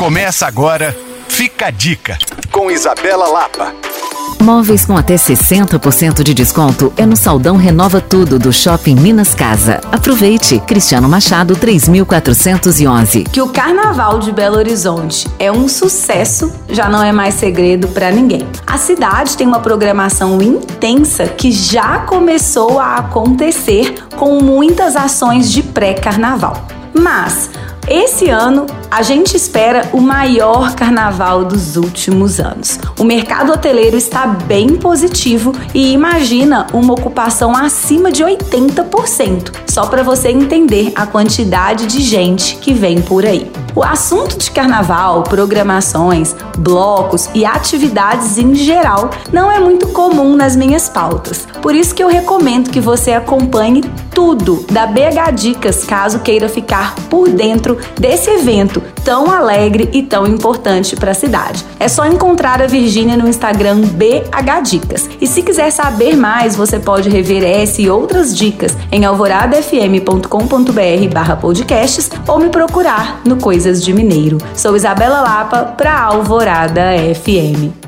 Começa agora, fica a dica, com Isabela Lapa. Móveis com até 60% de desconto é no Saldão Renova Tudo do Shopping Minas Casa. Aproveite! Cristiano Machado 3411. Que o Carnaval de Belo Horizonte é um sucesso já não é mais segredo para ninguém. A cidade tem uma programação intensa que já começou a acontecer com muitas ações de pré-carnaval. Mas esse ano, a gente espera o maior carnaval dos últimos anos. O mercado hoteleiro está bem positivo e imagina uma ocupação acima de 80%, só para você entender a quantidade de gente que vem por aí. O assunto de carnaval, programações, blocos e atividades em geral não é muito comum nas minhas pautas. Por isso que eu recomendo que você acompanhe tudo da BH Dicas caso queira ficar por dentro desse evento tão alegre e tão importante para a cidade. É só encontrar a Virgínia no Instagram BH Dicas. E se quiser saber mais, você pode rever essa e outras dicas em alvoradafm.com.br/podcasts ou me procurar no Coisa Coisas de Mineiro. Sou Isabela Lapa para Alvorada FM.